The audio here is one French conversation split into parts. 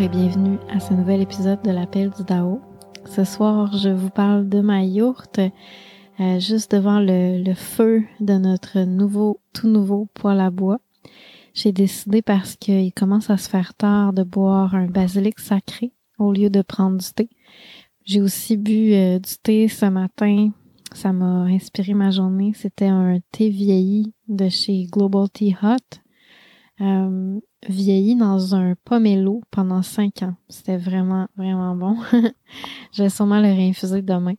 Et bienvenue à ce nouvel épisode de l'appel du Dao. Ce soir, je vous parle de ma yourte euh, juste devant le, feu de notre nouveau, tout nouveau poêle à bois. J'ai décidé parce qu'il commence à se faire tard de boire un basilic sacré au lieu de prendre du thé. J'ai aussi bu euh, du thé ce matin. Ça m'a inspiré ma journée. C'était un thé vieilli de chez Global Tea Hut. Euh, vieilli dans un pomelo pendant cinq ans. C'était vraiment, vraiment bon. je vais sûrement le réinfuser demain.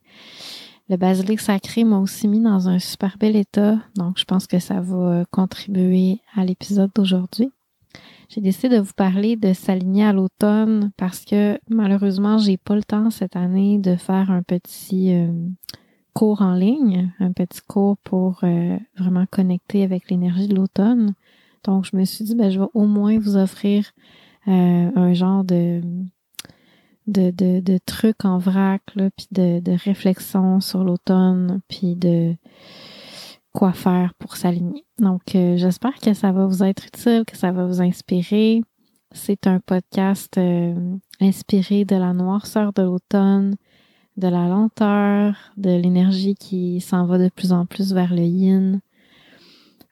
Le basilic sacré m'a aussi mis dans un super bel état, donc je pense que ça va contribuer à l'épisode d'aujourd'hui. J'ai décidé de vous parler de s'aligner à l'automne parce que malheureusement, j'ai pas le temps cette année de faire un petit euh, cours en ligne, un petit cours pour euh, vraiment connecter avec l'énergie de l'automne. Donc, je me suis dit, ben, je vais au moins vous offrir euh, un genre de, de, de, de trucs en vrac, puis de, de réflexion sur l'automne, puis de quoi faire pour s'aligner. Donc, euh, j'espère que ça va vous être utile, que ça va vous inspirer. C'est un podcast euh, inspiré de la noirceur de l'automne, de la lenteur, de l'énergie qui s'en va de plus en plus vers le yin,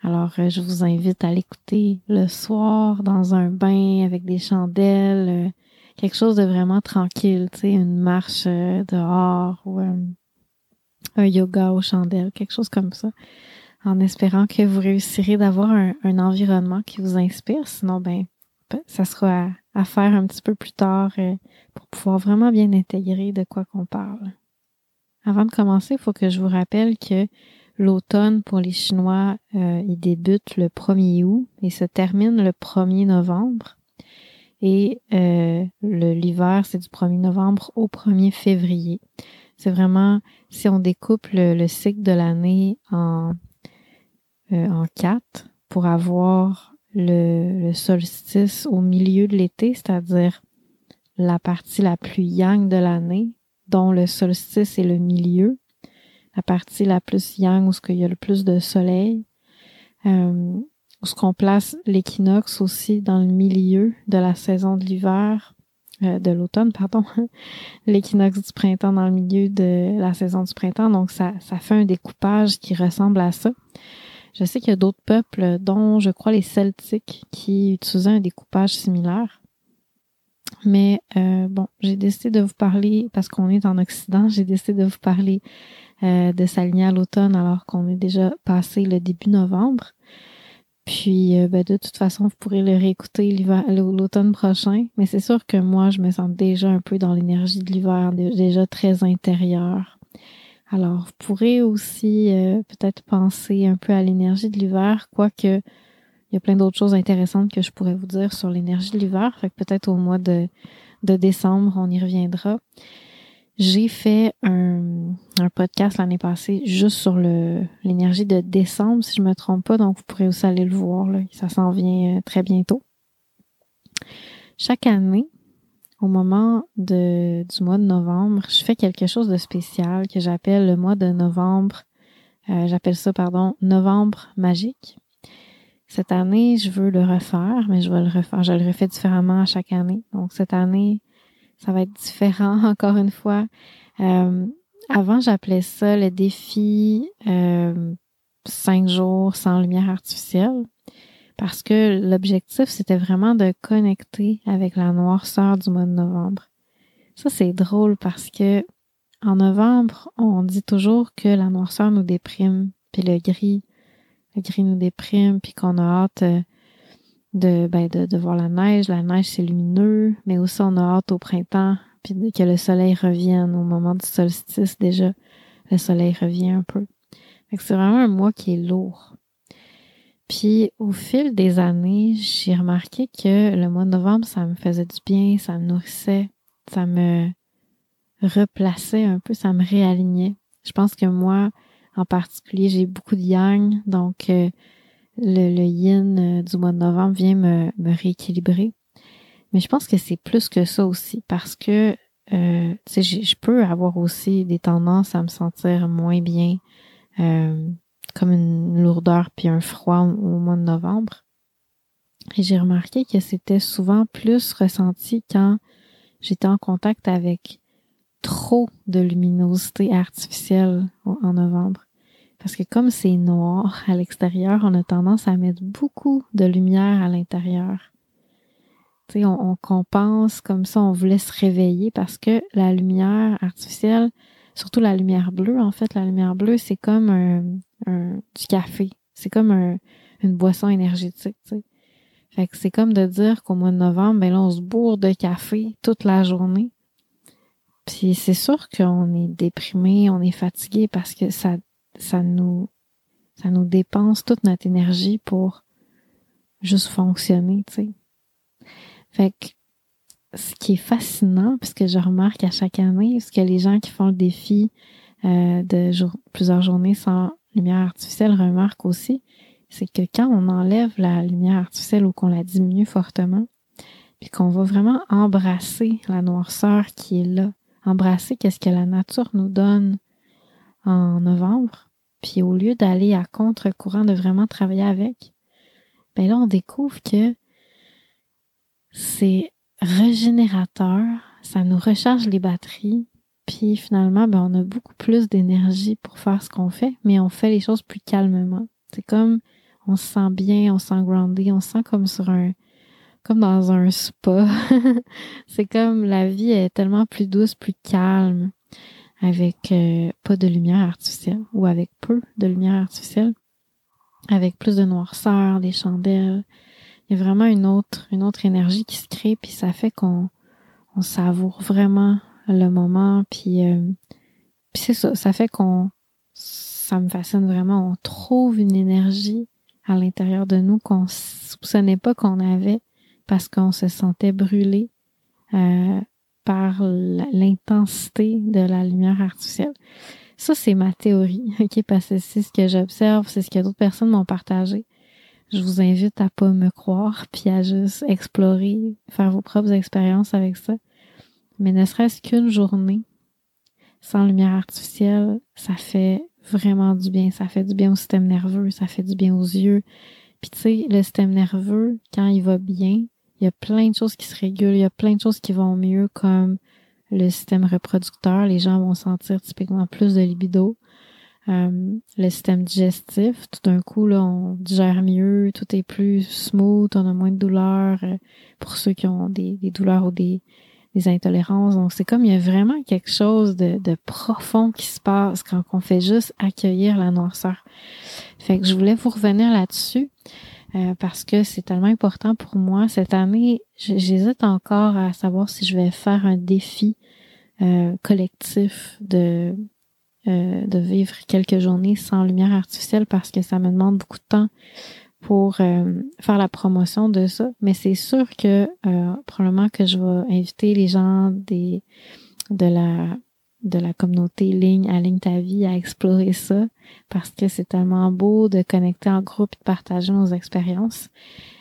alors, euh, je vous invite à l'écouter le soir dans un bain avec des chandelles, euh, quelque chose de vraiment tranquille, tu sais, une marche euh, dehors ou un yoga aux chandelles, quelque chose comme ça, en espérant que vous réussirez d'avoir un, environnement qui vous inspire. Sinon, ben, ça sera à, à faire un petit peu plus tard pour pouvoir vraiment bien intégrer de quoi qu'on parle. Avant de commencer, il faut que je vous rappelle que L'automne pour les Chinois, euh, il débute le 1er août et se termine le 1er novembre. Et euh, l'hiver, c'est du 1er novembre au 1er février. C'est vraiment, si on découpe le, cycle de l'année en, euh, en quatre, pour avoir le, le solstice au milieu de l'été, c'est-à-dire la partie la plus yang de l'année, dont le solstice est le milieu, la partie la plus yang où ce qu'il y a le plus de soleil, euh, où ce qu'on place l'équinoxe aussi dans le milieu de la saison de l'hiver, euh, de l'automne, pardon, l'équinoxe du printemps dans le milieu de la saison du printemps. Donc ça, ça fait un découpage qui ressemble à ça. Je sais qu'il y a d'autres peuples, dont je crois les Celtiques, qui utilisaient un découpage similaire. Mais euh, bon, j'ai décidé de vous parler, parce qu'on est en Occident, j'ai décidé de vous parler euh, de s'aligner à l'automne alors qu'on est déjà passé le début novembre. Puis euh, ben, de toute façon, vous pourrez le réécouter l'automne prochain. Mais c'est sûr que moi, je me sens déjà un peu dans l'énergie de l'hiver, déjà très intérieure. Alors, vous pourrez aussi euh, peut-être penser un peu à l'énergie de l'hiver, quoique il y a plein d'autres choses intéressantes que je pourrais vous dire sur l'énergie de l'hiver. Fait que peut-être au mois de, de décembre, on y reviendra. J'ai fait un, un podcast l'année passée juste sur le l'énergie de décembre, si je me trompe pas, donc vous pourrez aussi aller le voir. Là. Ça s'en vient euh, très bientôt. Chaque année, au moment de, du mois de novembre, je fais quelque chose de spécial que j'appelle le mois de novembre. Euh, j'appelle ça, pardon, novembre magique. Cette année, je veux le refaire, mais je vais le refaire. Je le refais différemment à chaque année. Donc cette année, ça va être différent encore une fois. Euh, avant, j'appelais ça le défi euh, cinq jours sans lumière artificielle parce que l'objectif, c'était vraiment de connecter avec la noirceur du mois de novembre. Ça, c'est drôle parce que en novembre, on dit toujours que la noirceur nous déprime, puis le gris, le gris nous déprime, puis qu'on a hâte euh, de, ben, de, de voir la neige. La neige, c'est lumineux, mais aussi on a hâte au printemps, puis que le soleil revienne au moment du solstice déjà. Le soleil revient un peu. C'est vraiment un mois qui est lourd. Puis au fil des années, j'ai remarqué que le mois de novembre, ça me faisait du bien, ça me nourrissait, ça me replaçait un peu, ça me réalignait. Je pense que moi, en particulier, j'ai beaucoup de yang, donc euh, le, yin euh, du mois de novembre vient me, rééquilibrer. Mais je pense que c'est plus que ça aussi, parce que euh, je peux avoir aussi des tendances à me sentir moins bien, euh, comme une lourdeur puis un froid au, mois de novembre. Et j'ai remarqué que c'était souvent plus ressenti quand j'étais en contact avec trop de luminosité artificielle en novembre. Parce que comme c'est noir à l'extérieur, on a tendance à mettre beaucoup de lumière à l'intérieur. Sais, on, compense comme ça, on voulait se réveiller parce que la lumière artificielle, surtout la lumière bleue, en fait, la lumière bleue, c'est comme un, du café. C'est comme une boisson énergétique. Fait que c'est comme de dire qu'au mois de novembre, ben là, on se bourre de café toute la journée. Puis c'est sûr qu'on est déprimé, on est fatigué parce que ça, ça nous, ça nous dépense toute notre énergie pour juste fonctionner, tu sais. Fait que ce qui est fascinant, puisque je remarque à chaque année, parce que les gens qui font le défi euh, de plusieurs journées sans lumière artificielle remarquent aussi, c'est que quand on enlève la lumière artificielle ou qu'on la diminue fortement, puis qu'on va vraiment embrasser la noirceur qui est là, embrasser qu'est-ce que la nature nous donne en novembre, puis au lieu d'aller à contre-courant de vraiment travailler avec, ben là on découvre que c'est régénérateur, ça nous recharge les batteries, puis finalement, ben, on a beaucoup plus d'énergie pour faire ce qu'on fait, mais on fait les choses plus calmement. C'est comme on se sent bien, on se sent groundé, on se sent comme sur un comme dans un spa. c'est comme la vie est tellement plus douce, plus calme, avec euh, pas de lumière artificielle ou avec peu de lumière artificielle, avec plus de noirceur, des chandelles, il y a vraiment une autre, une autre énergie qui se crée, puis ça fait qu'on on savoure vraiment le moment, puis, euh, puis c'est ça, ça fait qu'on, ça me fascine vraiment, on trouve une énergie à l'intérieur de nous qu'on soupçonnait pas qu'on avait parce qu'on se sentait brûlé euh, par l'intensité de la lumière artificielle. Ça, c'est ma théorie, ok, parce que c'est ce que j'observe, c'est ce que d'autres personnes m'ont partagé. Je vous invite à pas me croire, puis à juste explorer, faire vos propres expériences avec ça. Mais ne serait-ce qu'une journée sans lumière artificielle, ça fait vraiment du bien. Ça fait du bien au système nerveux, ça fait du bien aux yeux. Puis tu sais, le système nerveux, quand il va bien, il y a plein de choses qui se régulent, il y a plein de choses qui vont mieux, comme le système reproducteur. Les gens vont sentir typiquement plus de libido. Euh, le système digestif, tout d'un coup, là, on digère mieux, tout est plus smooth, on a moins de douleurs euh, pour ceux qui ont des, douleurs ou des, intolérances. Donc, c'est comme il y a vraiment quelque chose de, de profond qui se passe quand on fait juste accueillir la noirceur. Fait que je voulais vous revenir là-dessus. Euh, parce que c'est tellement important pour moi. Cette année, j'hésite encore à savoir si je vais faire un défi collectif de euh, de vivre quelques journées sans lumière artificielle parce que ça me demande beaucoup de temps pour euh, faire la promotion de ça. Mais c'est sûr que euh, probablement que je vais inviter les gens des de la de la communauté ligne à ligne ta vie à explorer ça parce que c'est tellement beau de connecter en groupe et de partager nos expériences.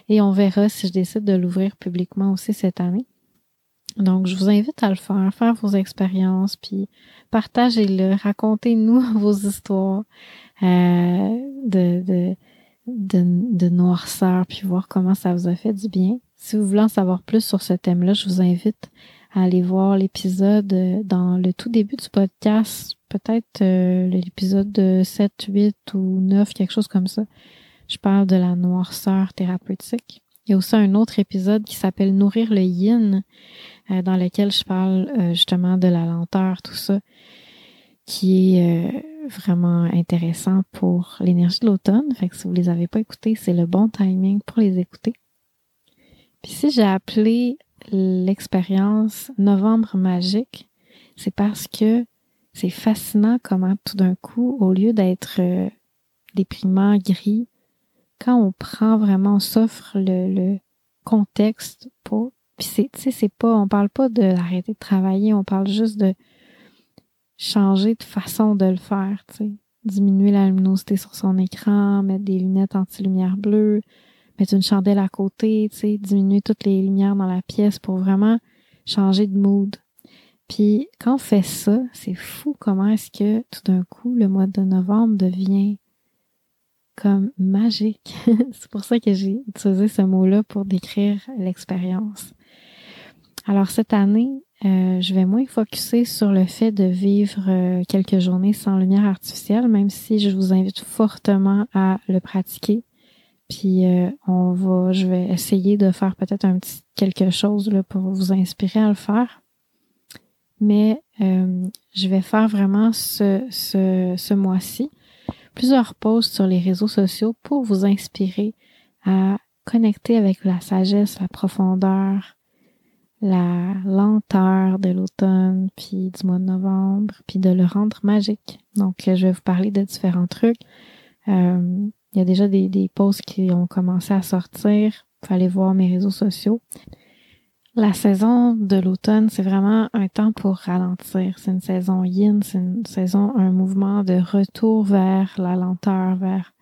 Et on verra si je décide de l'ouvrir publiquement aussi cette année. Donc, je vous invite à le faire, faire vos expériences, puis partagez-le, racontez-nous vos histoires euh, de, de, de, de noirceur, puis voir comment ça vous a fait du bien. Si vous voulez en savoir plus sur ce thème-là, je vous invite aller voir l'épisode euh, dans le tout début du podcast, peut-être euh, l'épisode 7, 8 ou 9, quelque chose comme ça. Je parle de la noirceur thérapeutique. Il y a aussi un autre épisode qui s'appelle Nourrir le yin, euh, dans lequel je parle euh, justement de la lenteur, tout ça, qui est euh, vraiment intéressant pour l'énergie de l'automne. Fait que si vous les avez pas écoutés, c'est le bon timing pour les écouter. Puis si j'ai appelé l'expérience Novembre magique, c'est parce que c'est fascinant comment tout d'un coup, au lieu d'être déprimant, gris, quand on prend vraiment, on s'offre le, le contexte pour. Puis c'est, tu sais, c'est pas, on parle pas de l'arrêter de travailler, on parle juste de changer de façon de le faire, tu. Diminuer la luminosité sur son écran, mettre des lunettes anti-lumière bleue, mettre une chandelle à côté, tu sais, diminuer toutes les lumières dans la pièce pour vraiment changer de mood. Puis quand on fait ça, c'est fou comment est-ce que tout d'un coup le mois de novembre devient comme magique. c'est pour ça que j'ai utilisé ce mot-là pour décrire l'expérience. Alors cette année, euh, je vais moins focuser sur le fait de vivre euh, quelques journées sans lumière artificielle, même si je vous invite fortement à le pratiquer. Puis euh, on va, je vais essayer de faire peut-être un petit quelque chose là, pour vous inspirer à le faire. Mais je vais faire vraiment ce, ce, ce mois-ci plusieurs posts sur les réseaux sociaux pour vous inspirer à connecter avec la sagesse, la profondeur, la lenteur de l'automne, puis du mois de novembre, puis de le rendre magique. Donc, je vais vous parler de différents trucs. Euh, il y a déjà des, des posts qui ont commencé à sortir. Allez voir mes réseaux sociaux. La saison de l'automne, c'est vraiment un temps pour ralentir. C'est une saison yin, c'est une saison, un mouvement de retour vers la lenteur, vers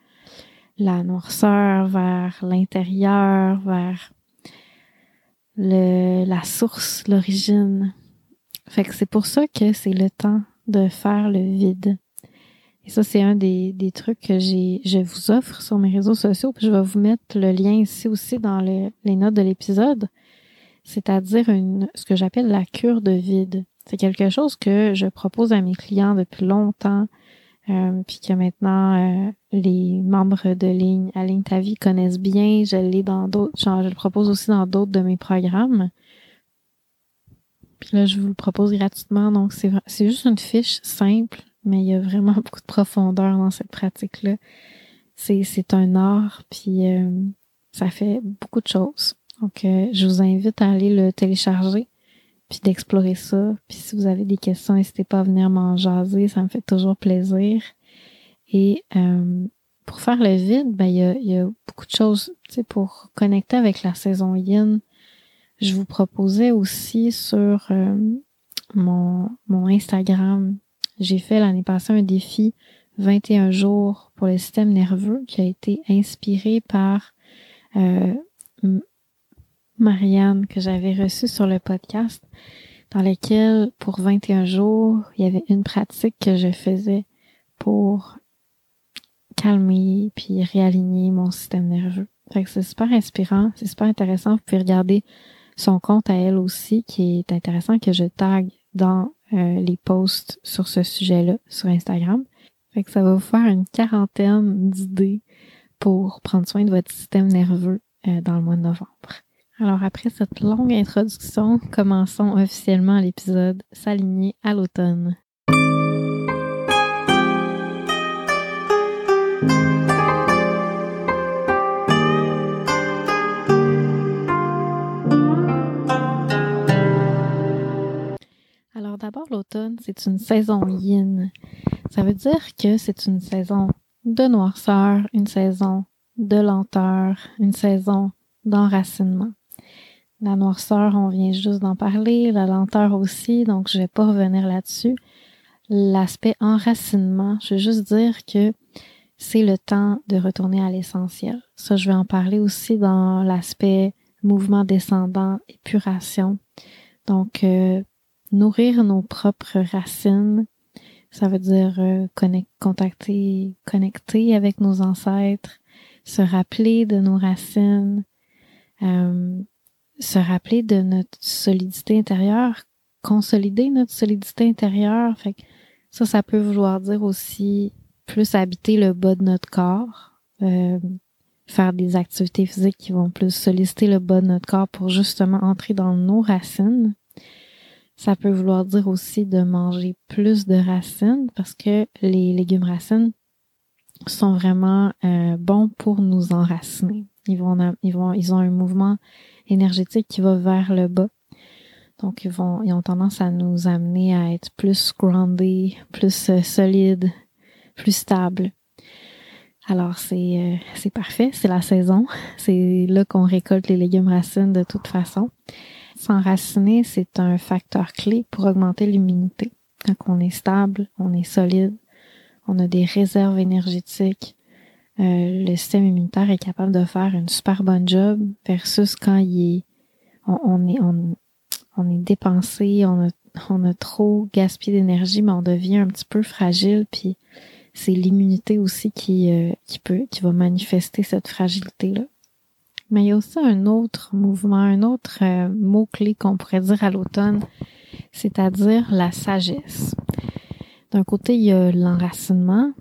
la noirceur, vers l'intérieur, vers le, la source, l'origine. Fait que c'est pour ça que c'est le temps de faire le vide. Et ça, c'est un des, des trucs que j'ai, je vous offre sur mes réseaux sociaux. Puis je vais vous mettre le lien ici aussi dans les notes de l'épisode c'est-à-dire une, ce que j'appelle la cure de vide. C'est quelque chose que je propose à mes clients depuis longtemps, euh, puis que maintenant euh, les membres de ligne à ligne ta vie connaissent bien. Je l'ai dans d'autres, genre je le propose aussi dans d'autres de mes programmes. Puis là, je vous le propose gratuitement. Donc c'est c'est juste une fiche simple, mais il y a vraiment beaucoup de profondeur dans cette pratique-là. C'est un art, puis euh, ça fait beaucoup de choses. Donc, euh, je vous invite à aller le télécharger, puis d'explorer ça. Puis si vous avez des questions, n'hésitez pas à venir m'en jaser, ça me fait toujours plaisir. Et euh, pour faire le vide, ben il y a, y a, beaucoup de choses, pour connecter avec la saison yin. Je vous proposais aussi sur euh, mon, mon Instagram, j'ai fait l'année passée un défi 21 jours pour le système nerveux qui a été inspiré par euh, Marianne que j'avais reçue sur le podcast, dans lequel, pour 21 jours, il y avait une pratique que je faisais pour calmer puis réaligner mon système nerveux. Fait que c'est super inspirant, c'est super intéressant. Vous pouvez regarder son compte à elle aussi, qui est intéressant que je tag dans euh, les posts sur ce sujet-là sur Instagram. Fait que ça va vous faire une quarantaine d'idées pour prendre soin de votre système nerveux euh, dans le mois de novembre. Alors après cette longue introduction, commençons officiellement l'épisode S'aligner à l'automne. L'automne, c'est une saison yin. Ça veut dire que c'est une saison de noirceur, une saison de lenteur, une saison d'enracinement. La noirceur, on vient juste d'en parler, la lenteur aussi, donc je vais pas revenir là-dessus. L'aspect enracinement, je veux juste dire que c'est le temps de retourner à l'essentiel. Ça, je vais en parler aussi dans l'aspect mouvement descendant, épuration. Donc, euh, nourrir nos propres racines, ça veut dire euh, contacter, connecter avec nos ancêtres, se rappeler de nos racines, euh, se rappeler de notre solidité intérieure, consolider notre solidité intérieure. Fait ça, ça peut vouloir dire aussi plus habiter le bas de notre corps, euh, faire des activités physiques qui vont plus solliciter le bas de notre corps pour justement entrer dans nos racines. Ça peut vouloir dire aussi de manger plus de racines parce que les légumes racines sont vraiment euh, bons pour nous enraciner. Ils vont, ils vont, ils ont un mouvement énergétique qui va vers le bas. Donc ils vont, ils ont tendance à nous amener à être plus grounded, plus euh, solide, plus stable. Alors c'est euh, c'est parfait, c'est la saison, c'est là qu'on récolte les légumes racines de toute façon. S'enraciner, c'est un facteur clé pour augmenter l'immunité. Quand on est stable, on est solide, on a des réserves énergétiques, euh, le système immunitaire est capable de faire une super bonne job versus quand il est on, est on, est dépensé, on a on a trop gaspillé d'énergie, mais on devient un petit peu fragile, puis c'est l'immunité aussi qui, euh, qui peut, qui va manifester cette fragilité-là. Mais il y a aussi un autre mouvement, un autre euh, mot-clé qu'on pourrait dire à l'automne, c'est-à-dire la sagesse. D'un côté, il y a l'enracinement,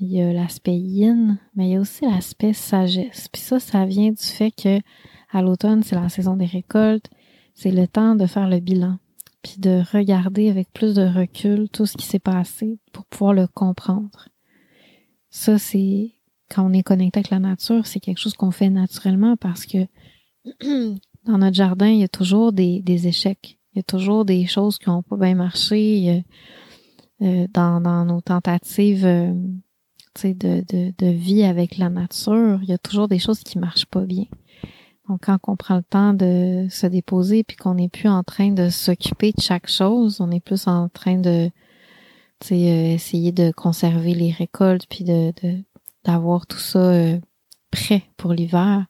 il y a l'aspect yin, mais il y a aussi l'aspect sagesse. Puis ça, ça vient du fait que à l'automne, c'est la saison des récoltes, c'est le temps de faire le bilan, puis de regarder avec plus de recul tout ce qui s'est passé pour pouvoir le comprendre. Ça, c'est quand on est connecté avec la nature, c'est quelque chose qu'on fait naturellement parce que dans notre jardin, il y a toujours des, échecs. Il y a toujours des choses qui n'ont pas bien marché. Euh, dans, dans nos tentatives euh, de, de, de vie avec la nature, il y a toujours des choses qui marchent pas bien. Donc, quand on prend le temps de se déposer puis qu'on n'est plus en train de s'occuper de chaque chose, on est plus en train de euh, essayer de conserver les récoltes puis de d'avoir tout ça euh, prêt pour l'hiver.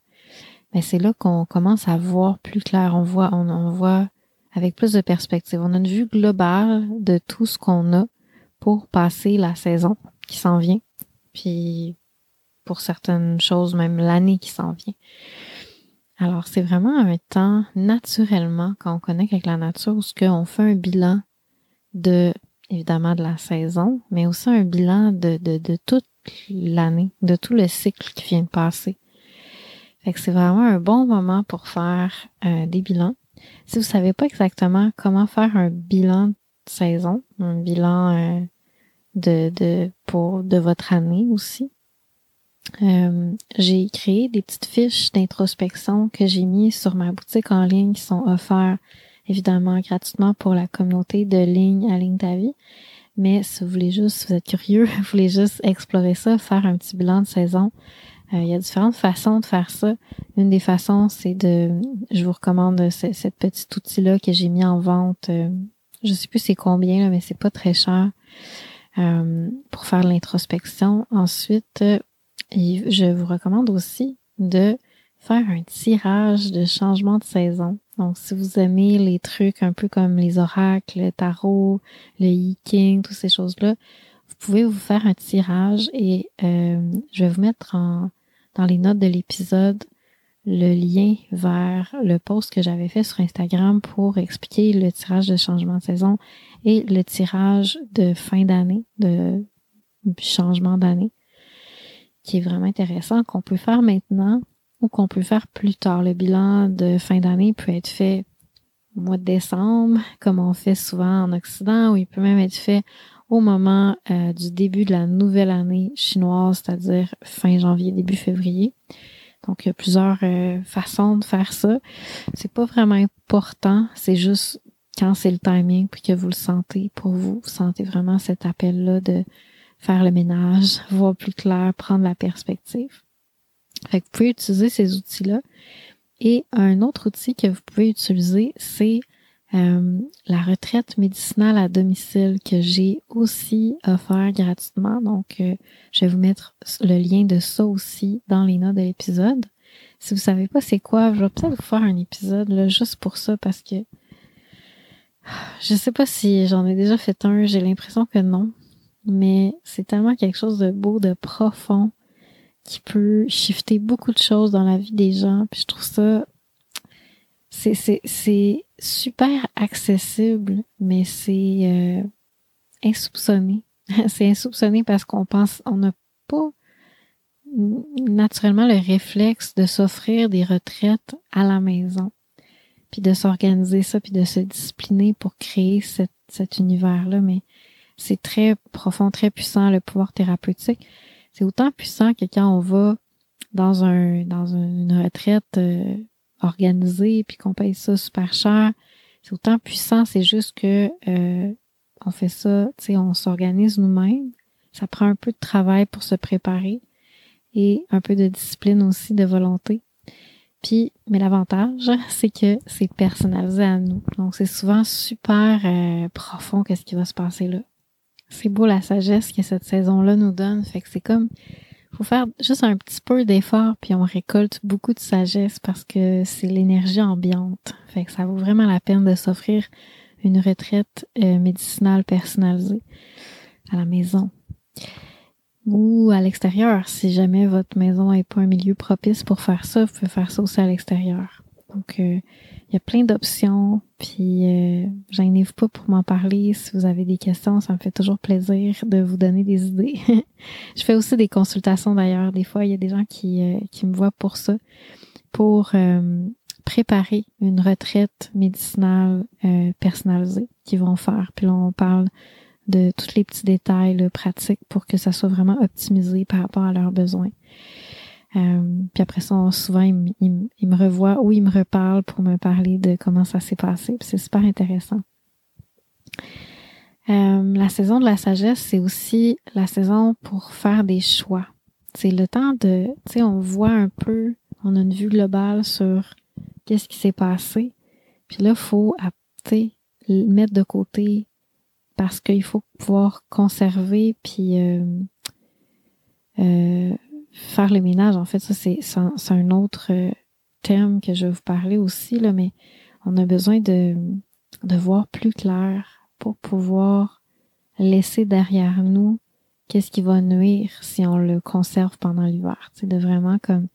Mais c'est là qu'on commence à voir plus clair. On voit, on, voit avec plus de perspective. On a une vue globale de tout ce qu'on a pour passer la saison qui s'en vient. Puis pour certaines choses, même l'année qui s'en vient. Alors, c'est vraiment un temps naturellement, quand on connecte avec la nature, où on fait un bilan de, évidemment, de la saison, mais aussi un bilan de, de, de toute l'année, de tout le cycle qui vient de passer. Fait que c'est vraiment un bon moment pour faire euh, des bilans. Si vous savez pas exactement comment faire un bilan de saison, un bilan euh, de, de, pour, de votre année aussi. Euh, j'ai créé des petites fiches d'introspection que j'ai mis sur ma boutique en ligne qui sont offertes évidemment gratuitement pour la communauté de ligne à ligne ta vie. Mais si vous voulez juste, si vous êtes curieux, vous voulez juste explorer ça, faire un petit bilan de saison, euh, il y a différentes façons de faire ça. Une des façons, c'est de, je vous recommande ce, cette outil-là que j'ai mis en vente. Euh, je sais plus c'est combien, là, mais c'est pas très cher. Euh, pour faire l'introspection. Ensuite, euh, je vous recommande aussi de faire un tirage de changement de saison. Donc, si vous aimez les trucs un peu comme les oracles, le tarot, le yiking, toutes ces choses-là, vous pouvez vous faire un tirage et euh, je vais vous mettre dans les notes de l'épisode le lien vers le post que j'avais fait sur Instagram pour expliquer le tirage de changement de saison et le tirage de fin d'année, de changement d'année, qui est vraiment intéressant, qu'on peut faire maintenant ou qu'on peut faire plus tard. Le bilan de fin d'année peut être fait au mois de décembre, comme on fait souvent en Occident, ou il peut même être fait au moment euh, du début de la nouvelle année chinoise, c'est-à-dire fin janvier, début février. Donc, il y a plusieurs euh, façons de faire ça. C'est pas vraiment important. C'est juste quand c'est le timing puis que vous le sentez pour vous. Vous sentez vraiment cet appel-là de faire le ménage, voir plus clair, prendre la perspective. Fait que vous pouvez utiliser ces outils-là. Et un autre outil que vous pouvez utiliser, c'est euh, la retraite médicinale à domicile que j'ai aussi offert gratuitement. Donc, euh, je vais vous mettre le lien de ça aussi dans les notes de l'épisode. Si vous savez pas c'est quoi, je vais peut-être vous faire un épisode là, juste pour ça parce que Je sais pas si j'en ai déjà fait un, j'ai l'impression que non. Mais c'est tellement quelque chose de beau, de profond, qui peut shifter beaucoup de choses dans la vie des gens. Puis je trouve ça, c'est, super accessible, mais c'est euh, insoupçonné. c'est insoupçonné parce qu'on pense, on n'a pas naturellement le réflexe de s'offrir des retraites à la maison, puis de s'organiser ça, puis de se discipliner pour créer cet, cet univers-là. Mais c'est très profond, très puissant, le pouvoir thérapeutique. C'est autant puissant que quand on va dans un dans une retraite euh, organisée, puis qu'on paye ça super cher. C'est autant puissant, c'est juste que euh, on fait ça, tu sais, on s'organise nous-mêmes. Ça prend un peu de travail pour se préparer et un peu de discipline aussi, de volonté. Puis, mais l'avantage, c'est que c'est personnalisé à nous. Donc, c'est souvent super euh, profond qu'est-ce qui va se passer là. C'est beau la sagesse que cette saison-là nous donne. Fait que c'est comme, faut faire juste un petit peu d'effort puis on récolte beaucoup de sagesse parce que c'est l'énergie ambiante. Fait que ça vaut vraiment la peine de s'offrir une retraite euh, médicinale personnalisée à la maison ou à l'extérieur. Si jamais votre maison n'est pas un milieu propice pour faire ça, vous pouvez faire ça aussi à l'extérieur. Donc, euh, il y a plein d'options, puis euh, j'inquiète pas pour m'en parler. Si vous avez des questions, ça me fait toujours plaisir de vous donner des idées. je fais aussi des consultations d'ailleurs. Des fois, il y a des gens qui, euh, qui me voient pour ça, pour euh, préparer une retraite médicinale personnalisée qu'ils vont faire. Puis là, on parle de tous les petits détails pratiques pour que ça soit vraiment optimisé par rapport à leurs besoins. Euh, puis après ça, souvent, il, me revoit ou il me reparle pour me parler de comment ça s'est passé. c'est super intéressant. Euh, la saison de la sagesse, c'est aussi la saison pour faire des choix. C'est le temps de, tu sais, on voit un peu, on a une vue globale sur qu'est-ce qui s'est passé. Puis là, faut, tu mettre de côté parce qu'il faut pouvoir conserver puis euh, euh, faire le ménage. En fait, ça c'est un autre euh, thème que je vais vous parler aussi là, mais on a besoin de de voir plus clair pour pouvoir laisser derrière nous qu'est-ce qui va nuire si on le conserve pendant l'hiver. C'est de vraiment comme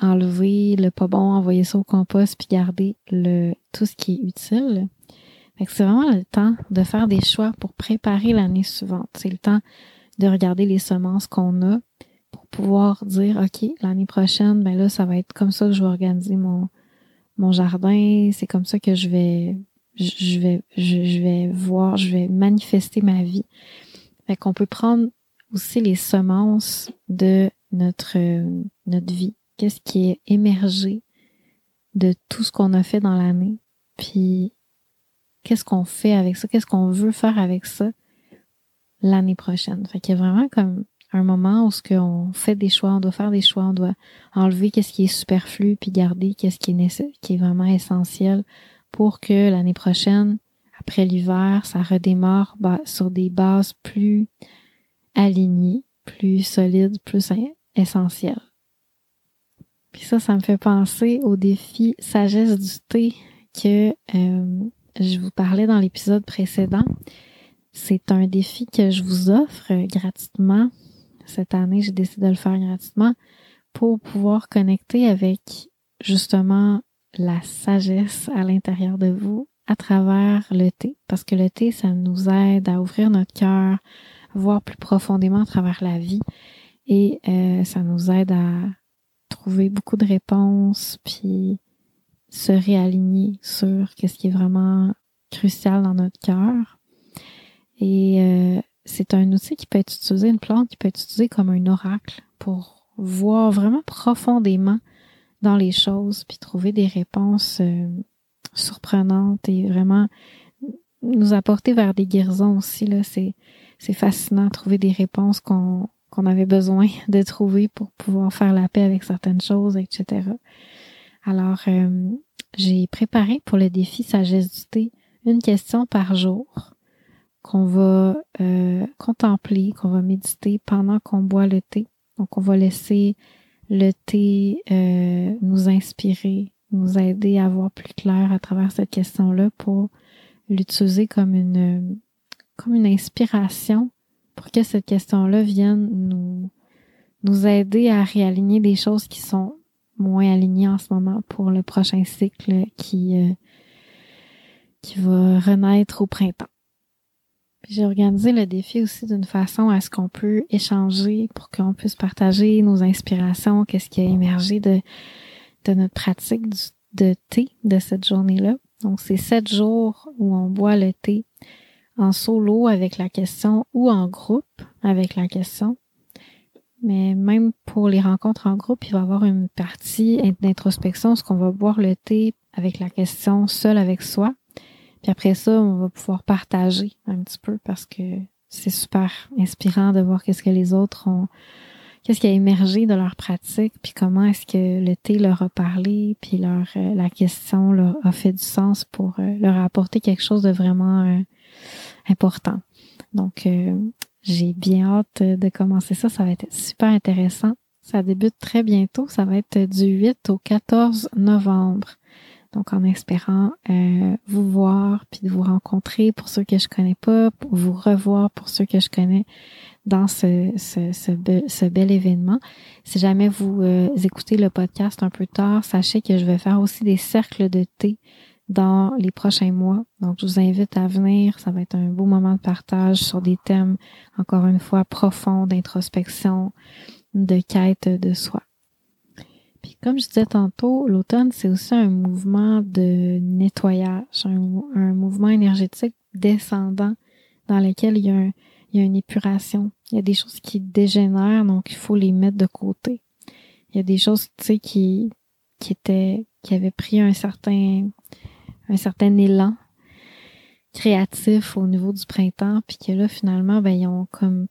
enlever le pas bon, envoyer ça au compost puis garder le tout ce qui est utile c'est vraiment le temps de faire des choix pour préparer l'année suivante. C'est le temps de regarder les semences qu'on a pouvoir dire, OK, l'année prochaine, ben là, ça va être comme ça que je vais organiser mon, mon jardin. C'est comme ça que je vais, je vais, je, vais voir, je vais manifester ma vie. Fait qu'on peut prendre aussi les semences de notre, notre vie. Qu'est-ce qui est émergé de tout ce qu'on a fait dans l'année? Puis qu'est-ce qu'on fait avec ça, qu'est-ce qu'on veut faire avec ça l'année prochaine? Fait qu'il y a vraiment comme un moment où ce fait des choix, on doit faire des choix, on doit enlever qu'est-ce qui est superflu puis garder qu'est-ce qui est qui est vraiment essentiel pour que l'année prochaine, après l'hiver, ça redémarre sur des bases plus alignées, plus solides, plus essentielles. Puis ça, ça me fait penser au défi sagesse du thé que euh, je vous parlais dans l'épisode précédent. C'est un défi que je vous offre gratuitement. Cette année, j'ai décidé de le faire gratuitement pour pouvoir connecter avec justement la sagesse à l'intérieur de vous à travers le thé. Parce que le thé, ça nous aide à ouvrir notre cœur, voir plus profondément à travers la vie. Et euh, ça nous aide à trouver beaucoup de réponses, puis se réaligner sur qu'est-ce qui est vraiment crucial dans notre cœur. Et euh, c'est un outil qui peut être utilisé, une plante qui peut être utilisée comme un oracle pour voir vraiment profondément dans les choses, puis trouver des réponses euh, surprenantes et vraiment nous apporter vers des guérisons aussi. Là, c'est, c'est fascinant trouver des réponses qu'on, qu'on avait besoin de trouver pour pouvoir faire la paix avec certaines choses, etc. Alors, euh, j'ai préparé pour le défi sagesse du une question par jour qu'on va euh, contempler, qu'on va méditer pendant qu'on boit le thé. Donc, on va laisser le thé euh, nous inspirer, nous aider à voir plus clair à travers cette question-là pour l'utiliser comme une, comme une inspiration pour que cette question-là vienne nous, nous aider à réaligner des choses qui sont moins alignées en ce moment pour le prochain cycle qui, euh, qui va renaître au printemps. J'ai organisé le défi aussi d'une façon à ce qu'on peut échanger pour qu'on puisse partager nos inspirations, qu'est-ce qui a émergé de, de notre pratique de thé de cette journée-là. Donc, c'est sept jours où on boit le thé en solo avec la question ou en groupe avec la question. Mais même pour les rencontres en groupe, il va y avoir une partie d'introspection, ce qu'on va boire le thé avec la question seul avec soi. Puis après ça, on va pouvoir partager un petit peu parce que c'est super inspirant de voir qu'est-ce que les autres ont, qu'est-ce qui a émergé de leur pratique, puis comment est-ce que le thé leur a parlé, puis leur euh, la question leur a fait du sens pour euh, leur apporter quelque chose de vraiment euh, important. Donc, j'ai bien hâte de commencer ça. Ça va être super intéressant. Ça débute très bientôt. Ça va être du 8 au 14 novembre. Donc, en espérant euh, vous voir puis de vous rencontrer pour ceux que je connais pas, pour vous revoir pour ceux que je connais dans ce, ce, ce, bel, événement. Si jamais vous euh, écoutez le podcast un peu tard, sachez que je vais faire aussi des cercles de thé dans les prochains mois. Donc, je vous invite à venir. Ça va être un beau moment de partage sur des thèmes, encore une fois, profonds d'introspection, de quête de soi. Puis comme je disais tantôt, l'automne, c'est aussi un mouvement de nettoyage, un, mouvement énergétique descendant dans lequel il y, a il y a une épuration. Il y a des choses qui dégénèrent, donc il faut les mettre de côté. Il y a des choses, tu sais, qui, qui étaient, qui avaient pris un certain, un certain élan créatif au niveau du printemps, puis que là, finalement, ben, ils ont comme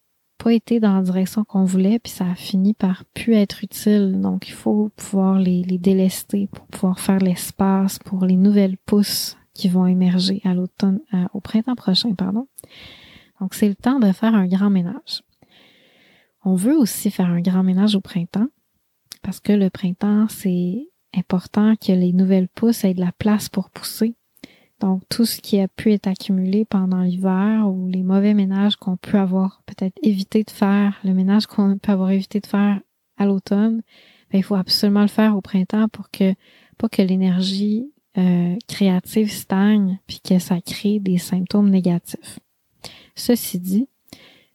pas été dans la direction qu'on voulait, puis ça a fini par plus être utile. Donc, il faut pouvoir les, les délester pour pouvoir faire l'espace pour les nouvelles pousses qui vont émerger à l'automne, au printemps prochain, pardon. Donc, c'est le temps de faire un grand ménage. On veut aussi faire un grand ménage au printemps parce que le printemps, c'est important que les nouvelles pousses aient de la place pour pousser. Donc, tout ce qui a pu être accumulé pendant l'hiver ou les mauvais ménages qu'on peut avoir peut-être évité de faire, le ménage qu'on peut avoir évité de faire à l'automne, ben, il faut absolument le faire au printemps pour que, pas que l'énergie euh, créative stagne puis que ça crée des symptômes négatifs. Ceci dit,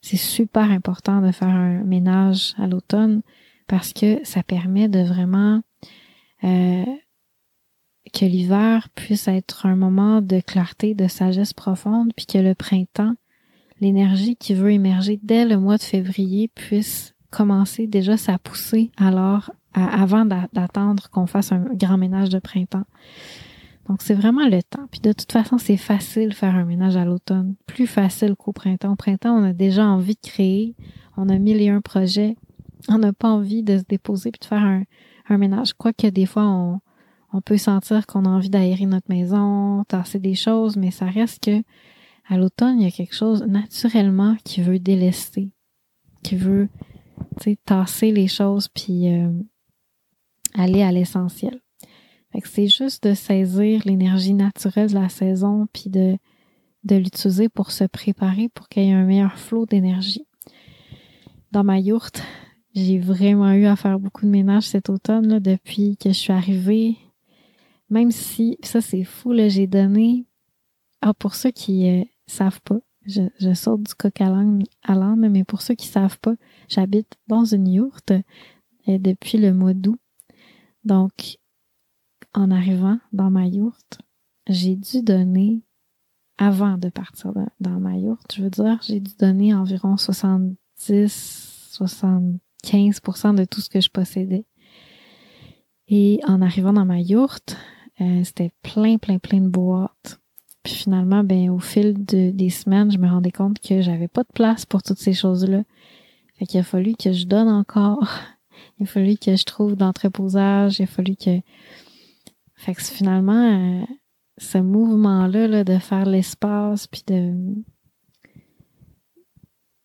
c'est super important de faire un ménage à l'automne parce que ça permet de vraiment euh, que l'hiver puisse être un moment de clarté, de sagesse profonde, puis que le printemps, l'énergie qui veut émerger dès le mois de février puisse commencer déjà sa poussée alors avant d'attendre qu'on fasse un grand ménage de printemps. Donc c'est vraiment le temps. Puis de toute façon, c'est facile faire un ménage à l'automne, plus facile qu'au printemps. Au printemps, on a déjà envie de créer, on a mille et un projets, on n'a pas envie de se déposer puis de faire un, un ménage. Quoique des fois, on, on peut sentir qu'on a envie d'aérer notre maison, tasser des choses, mais ça reste que à l'automne, il y a quelque chose naturellement qui veut délester, qui veut tasser les choses puis euh, aller à l'essentiel. c'est juste de saisir l'énergie naturelle de la saison puis de, l'utiliser pour se préparer pour qu'il y ait un meilleur flot d'énergie. Dans ma yourte, j'ai vraiment eu à faire beaucoup de ménage cet automne là, depuis que je suis arrivée même si, ça c'est fou, là, j'ai donné. Ah, pour ceux qui euh, savent pas, je, je saute du coq à l'âne, mais pour ceux qui savent pas, j'habite dans une yourte euh, depuis le mois d'août. Donc, en arrivant dans ma yourte, j'ai dû donner, avant de partir dans ma yourte, je veux dire, j'ai dû donner environ 70, 75% de tout ce que je possédais. Et en arrivant dans ma yourte, euh, c'était plein, plein, plein de boîtes. Puis finalement, ben, au fil de, des semaines, je me rendais compte que j'avais pas de place pour toutes ces choses-là. Fait qu'il a fallu que je donne encore. Il a fallu que je trouve d'entreposage. Il a fallu que. Fait que finalement, euh, ce mouvement-là là, de faire l'espace puis de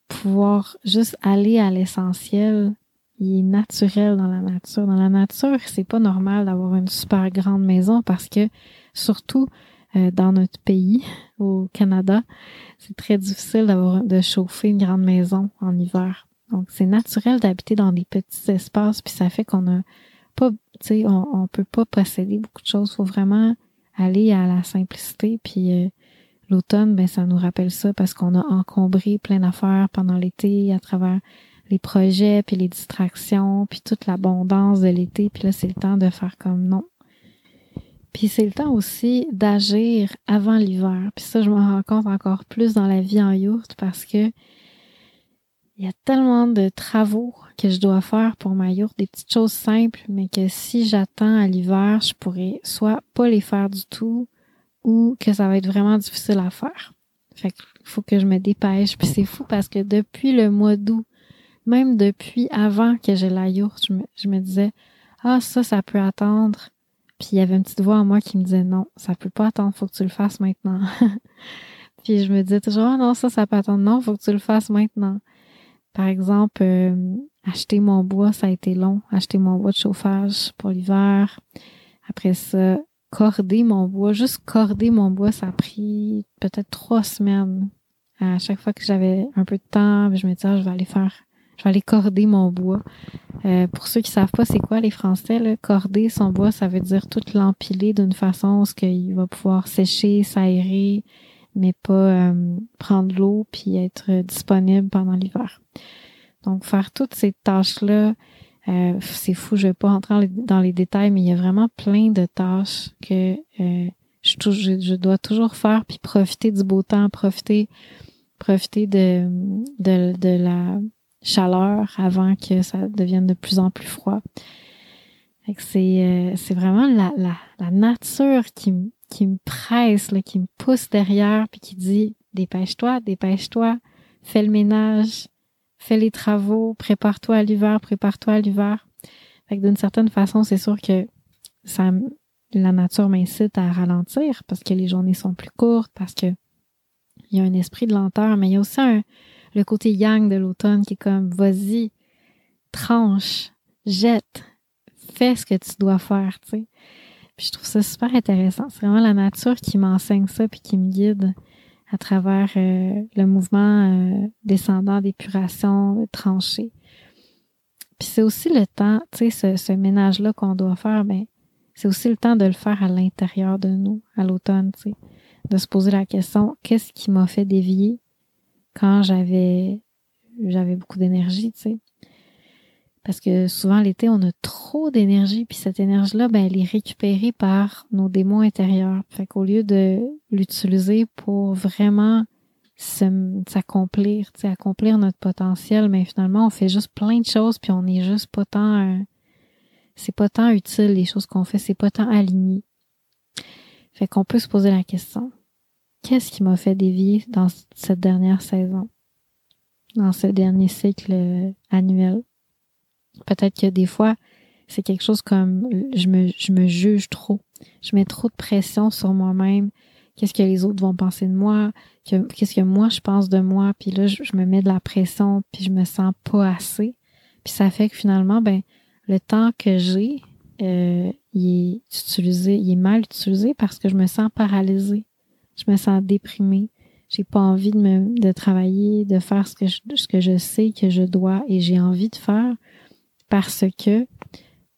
pouvoir juste aller à l'essentiel il est naturel dans la nature. Dans la nature, c'est pas normal d'avoir une super grande maison parce que surtout euh, dans notre pays, au Canada, c'est très difficile d'avoir de chauffer une grande maison en hiver. Donc c'est naturel d'habiter dans des petits espaces, puis ça fait qu'on a pas, tu sais, on, on peut pas posséder beaucoup de choses. Faut vraiment aller à la simplicité, puis euh, l'automne, ben ça nous rappelle ça parce qu'on a encombré plein d'affaires pendant l'été à travers les projets, puis les distractions, puis toute l'abondance de l'été, puis là c'est le temps de faire comme non. Puis c'est le temps aussi d'agir avant l'hiver. Puis ça, je me rends compte encore plus dans la vie en yourte parce que il y a tellement de travaux que je dois faire pour ma yourte, des petites choses simples, mais que si j'attends à l'hiver, je pourrais soit pas les faire du tout ou que ça va être vraiment difficile à faire. Fait faut que je me dépêche. Puis c'est fou parce que depuis le mois d'août, même depuis avant que j'ai la yourte, je me, je me disais, ah, ça, ça peut attendre. Puis il y avait une petite voix en moi qui me disait, non, ça peut pas attendre, faut que tu le fasses maintenant. Puis je me disais toujours, ah non, ça, ça peut attendre. Non, faut que tu le fasses maintenant. Par exemple, euh, acheter mon bois, ça a été long. Acheter mon bois de chauffage pour l'hiver. Après ça, corder mon bois. Juste corder mon bois, ça a pris peut-être trois semaines. À chaque fois que j'avais un peu de temps, je me disais, ah, je vais aller faire, je vais aller corder mon bois. Euh, pour ceux qui savent pas c'est quoi les Français, là, corder son bois, ça veut dire tout l'empiler d'une façon où ce qu'il va pouvoir sécher, s'aérer, mais pas euh, prendre l'eau puis être disponible pendant l'hiver. Donc, faire toutes ces tâches-là, euh, c'est fou, je vais pas rentrer dans les détails, mais il y a vraiment plein de tâches que euh, je, je, dois toujours faire, puis profiter du beau temps, profiter, profiter de, de, de la chaleur avant que ça devienne de plus en plus froid. C'est euh, vraiment la, la, nature qui, qui me presse, qui me pousse derrière, puis qui dit dépêche-toi, dépêche-toi, fais le ménage, fais les travaux, prépare-toi à l'hiver, prépare-toi à l'hiver. Fait d'une certaine façon, c'est sûr que ça, la nature m'incite à ralentir parce que les journées sont plus courtes, parce que il y a un esprit de lenteur, mais il y a aussi un, le côté yang de l'automne qui est comme vas-y, tranche, jette, fais ce que tu dois faire, tu sais. Puis je trouve ça super intéressant. C'est vraiment la nature qui m'enseigne ça puis qui me guide à travers euh, le mouvement euh, descendant d'épuration, tranché. Puis c'est aussi le temps, tu sais, ce, ménage-là qu'on doit faire, ben, c'est aussi le temps de le faire à l'intérieur de nous, à l'automne, tu sais, de se poser la question, qu'est-ce qui m'a fait dévier? Quand j'avais j'avais beaucoup d'énergie, tu sais. Parce que souvent l'été, on a trop d'énergie, puis cette énergie-là, ben, elle est récupérée par nos démons intérieurs. Fait qu'au lieu de l'utiliser pour vraiment s'accomplir, tu sais, accomplir notre potentiel, mais finalement, on fait juste plein de choses, puis on est juste pas tant, c'est pas tant utile les choses qu'on fait, c'est pas tant aligné. Fait qu'on peut se poser la question, qu'est-ce qui m'a fait dévier dans cette dernière saison, dans ce dernier cycle euh, annuel? Peut-être que des fois, c'est quelque chose comme je me, je me juge trop. Je mets trop de pression sur moi-même. Qu'est-ce que les autres vont penser de moi? Qu'est-ce que moi je pense de moi? Puis là, je, me mets de la pression, puis je me sens pas assez. Puis ça fait que finalement, ben, le temps que j'ai, euh, utilisé, il est mal utilisé parce que je me sens paralysée. Je me sens déprimée. J'ai pas envie de me, de travailler, de faire ce que je, ce que je sais que je dois et j'ai envie de faire parce que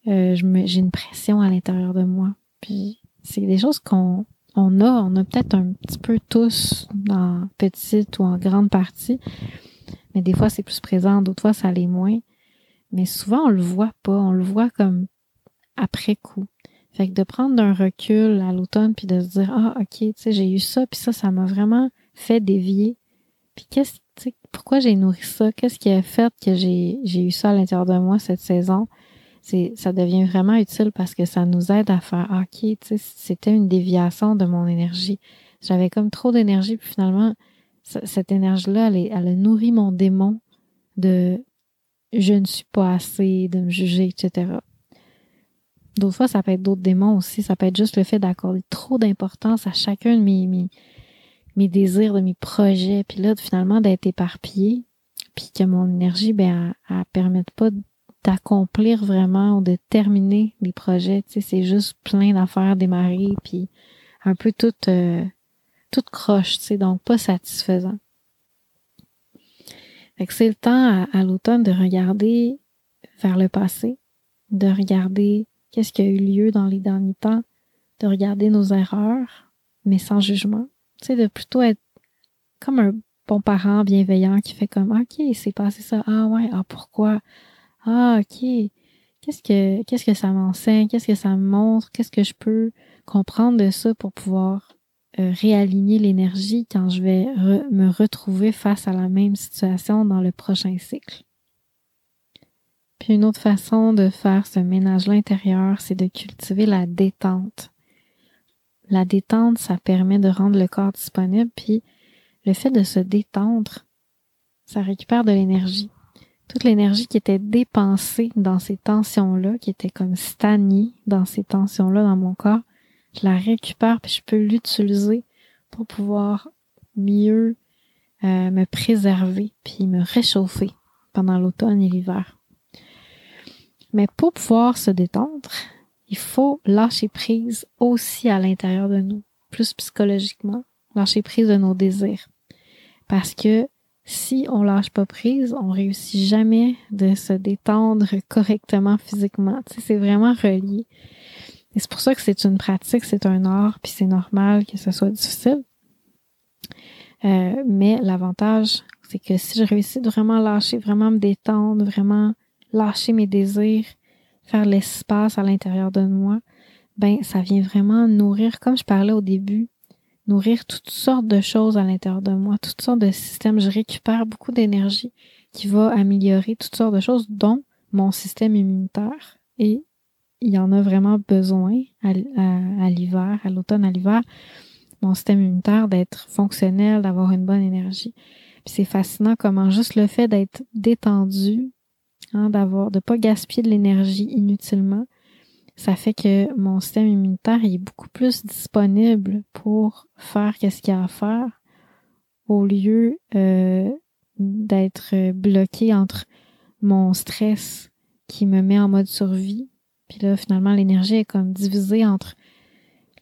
euh, j'ai une pression à l'intérieur de moi. Puis c'est des choses qu'on on a, on a peut-être un petit peu tous en petite ou en grande partie, mais des fois c'est plus présent, d'autres fois ça l'est moins. Mais souvent on le voit pas, on le voit comme après coup. Fait que de prendre un recul à l'automne puis de se dire ah ok tu sais j'ai eu ça puis ça ça m'a vraiment fait dévier. Puis qu'est-ce pourquoi j'ai nourri ça? Qu'est-ce qui a fait que j'ai, j'ai eu ça à l'intérieur de moi cette saison? C'est, ça devient vraiment utile parce que ça nous aide à faire, ah, OK, tu sais, c'était une déviation de mon énergie. J'avais comme trop d'énergie, puis finalement, cette énergie-là, elle, elle a nourri mon démon de je ne suis pas assez, de me juger, etc. D'autres fois, ça peut être d'autres démons aussi. Ça peut être juste le fait d'accorder trop d'importance à chacun de mes, mes, désirs, de mes projets, puis là, finalement, d'être éparpillé, puis que mon énergie, ben, elle, permette pas d'accomplir vraiment ou de terminer des projets. Tu sais, c'est juste plein d'affaires démarrer puis un peu tout euh, croche, tu sais, donc pas satisfaisant. Fait que c'est le temps à, l'automne de regarder vers le passé, de regarder qu'est-ce qui a eu lieu dans les derniers temps, de regarder nos erreurs, mais sans jugement. Tu sais, de plutôt être comme un bon parent bienveillant qui fait comme OK, c'est passé ça. Ah ouais, ah pourquoi? Ah OK. Qu'est-ce que qu'est-ce que ça m'enseigne? Qu'est-ce que ça me montre? Qu'est-ce que je peux comprendre de ça pour pouvoir euh, réaligner l'énergie quand je vais me retrouver face à la même situation dans le prochain cycle? Puis une autre façon de faire ce ménage intérieur, c'est de cultiver la détente. La détente, ça permet de rendre le corps disponible, puis le fait de se détendre, ça récupère de l'énergie. Toute l'énergie qui était dépensée dans ces tensions-là, qui était comme stagnée dans ces tensions-là dans mon corps, je la récupère puis je peux l'utiliser pour pouvoir mieux euh, me préserver puis me réchauffer pendant l'automne et l'hiver. Mais pour pouvoir se détendre, il faut lâcher prise aussi à l'intérieur de nous, plus psychologiquement, lâcher prise de nos désirs. Parce que si on lâche pas prise, on réussit jamais de se détendre correctement physiquement. Tu sais, c'est vraiment relié. Et c'est pour ça que c'est une pratique, c'est un art, puis c'est normal que ce soit difficile. Euh, mais l'avantage, c'est que si je réussis de vraiment lâcher, vraiment me détendre, vraiment lâcher mes désirs, faire l'espace à l'intérieur de moi, ben ça vient vraiment nourrir, comme je parlais au début, nourrir toutes sortes de choses à l'intérieur de moi, toutes sortes de systèmes. Je récupère beaucoup d'énergie qui va améliorer toutes sortes de choses, dont mon système immunitaire. Et il y en a vraiment besoin à, l'hiver, à l'automne, à l'hiver, mon système immunitaire d'être fonctionnel, d'avoir une bonne énergie. C'est fascinant comment juste le fait d'être détendu, hein, d'avoir, de pas gaspiller de l'énergie inutilement, ça fait que mon système immunitaire est beaucoup plus disponible pour faire ce qu'il y a à faire au lieu euh, d'être bloqué entre mon stress qui me met en mode survie. Puis là, finalement, l'énergie est comme divisée entre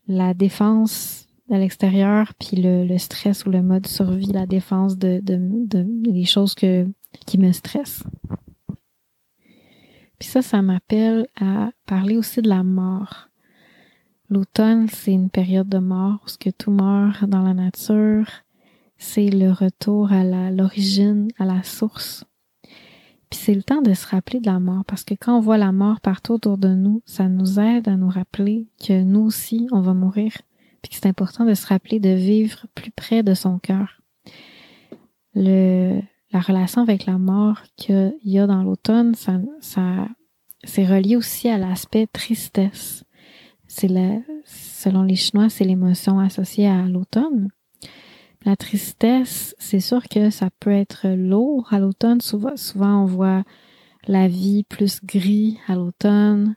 la défense de l'extérieur puis le, stress ou le mode survie, la défense de, de, de, des choses que, qui me stressent. Puis ça, ça m'appelle à parler aussi de la mort. L'automne, c'est une période de mort où ce que tout meurt dans la nature. C'est le retour à l'origine, à la source. Puis c'est le temps de se rappeler de la mort parce que quand on voit la mort partout autour de nous, ça nous aide à nous rappeler que nous aussi, on va mourir. Puis que c'est important de se rappeler de vivre plus près de son cœur. Le, la relation avec la mort qu'il y a dans l'automne, ça, ça c'est relié aussi à l'aspect tristesse. C'est la, selon les Chinois, c'est l'émotion associée à l'automne. La tristesse, c'est sûr que ça peut être lourd à l'automne. Souvent, souvent, on voit la vie plus gris à l'automne.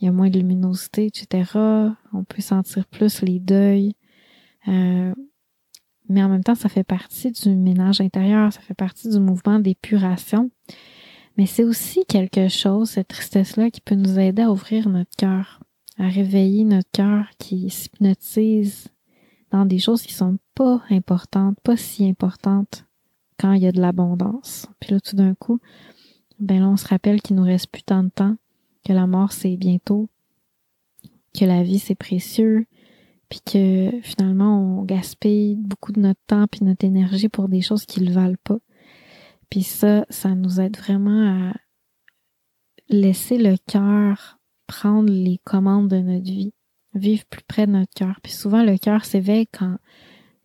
Il y a moins de luminosité, etc. On peut sentir plus les deuils. Euh, mais en même temps, ça fait partie du ménage intérieur, ça fait partie du mouvement d'épuration. Mais c'est aussi quelque chose, cette tristesse-là, qui peut nous aider à ouvrir notre cœur, à réveiller notre cœur qui s'hypnotise dans des choses qui sont pas importantes, pas si importantes quand il y a de l'abondance. Puis là, tout d'un coup, ben là, on se rappelle qu'il nous reste plus tant de temps, que la mort c'est bientôt, que la vie c'est précieux, puis que finalement on gaspille beaucoup de notre temps puis notre énergie pour des choses qui le valent pas. Puis ça, ça nous aide vraiment à laisser le cœur prendre les commandes de notre vie, vivre plus près de notre cœur. Puis souvent le cœur s'éveille quand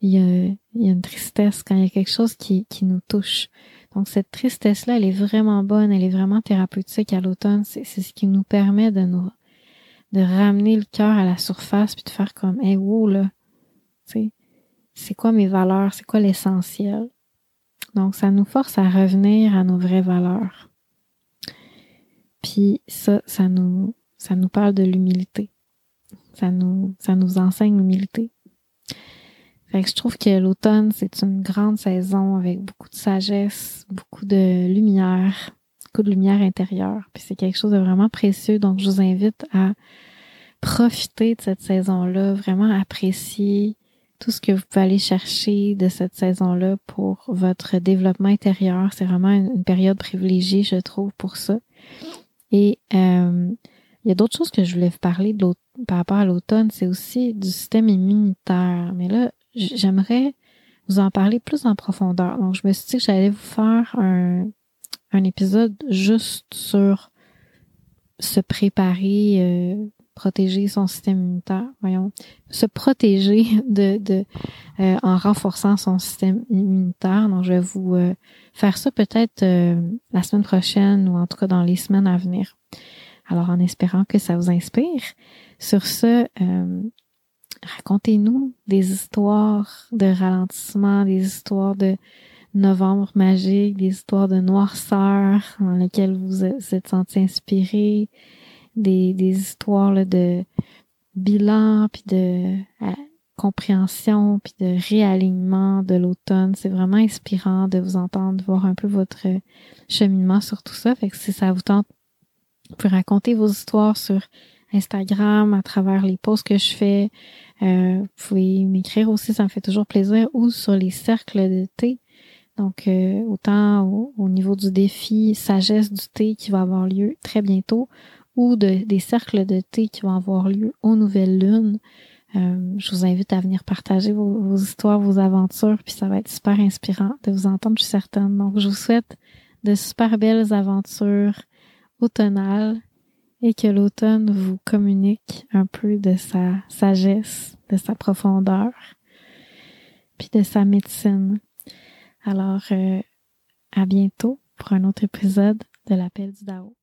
il y, a, une tristesse, quand il y a quelque chose qui, qui nous touche. Donc cette tristesse-là, elle est vraiment bonne, elle est vraiment thérapeutique à l'automne. C'est ce qui nous permet de nous de ramener le cœur à la surface puis de faire comme hey wow là c'est quoi mes valeurs? C'est quoi l'essentiel? Donc ça nous force à revenir à nos vraies valeurs. Puis ça ça nous ça nous parle de l'humilité. Ça nous ça nous enseigne l'humilité. Fait que je trouve que l'automne c'est une grande saison avec beaucoup de sagesse beaucoup de lumière coup de lumière intérieure. Puis c'est quelque chose de vraiment précieux. Donc, je vous invite à profiter de cette saison-là, vraiment apprécier tout ce que vous pouvez aller chercher de cette saison-là pour votre développement intérieur. C'est vraiment une, période privilégiée, je trouve, pour ça. Et euh, il y a d'autres choses que je voulais vous parler de par rapport à l'automne, c'est aussi du système immunitaire. Mais là, j'aimerais vous en parler plus en profondeur. Donc, je me suis dit que j'allais vous faire un, un épisode juste sur se préparer, euh, protéger son système immunitaire, voyons, se protéger de, euh, en renforçant son système immunitaire. Donc, je vais vous euh, faire ça peut-être la semaine prochaine ou en tout cas dans les semaines à venir. Alors, en espérant que ça vous inspire. Sur ce, racontez-nous des histoires de ralentissement, des histoires de novembre magique, des histoires de noirceur dans lesquelles vous êtes senti inspiré, des, des histoires de bilan, puis de euh, compréhension, puis de réalignement de l'automne. C'est vraiment inspirant de vous entendre, voir un peu votre cheminement sur tout ça. Fait que si ça vous tente, vous pouvez raconter vos histoires sur Instagram, à travers les posts que je fais. Euh, vous pouvez m'écrire aussi, ça me fait toujours plaisir, ou sur les cercles de thé. Donc, euh, autant au, niveau du défi sagesse du thé qui va avoir lieu très bientôt, ou de, des cercles de thé qui vont avoir lieu aux nouvelles lunes. Euh, je vous invite à venir partager vos, histoires, vos aventures, puis ça va être super inspirant de vous entendre, je suis certaine. Donc, je vous souhaite de super belles aventures automnales et que l'automne vous communique un peu de sa sagesse, de sa profondeur, puis de sa médecine. Alors, euh, à bientôt pour un autre épisode de l'appel du Dao.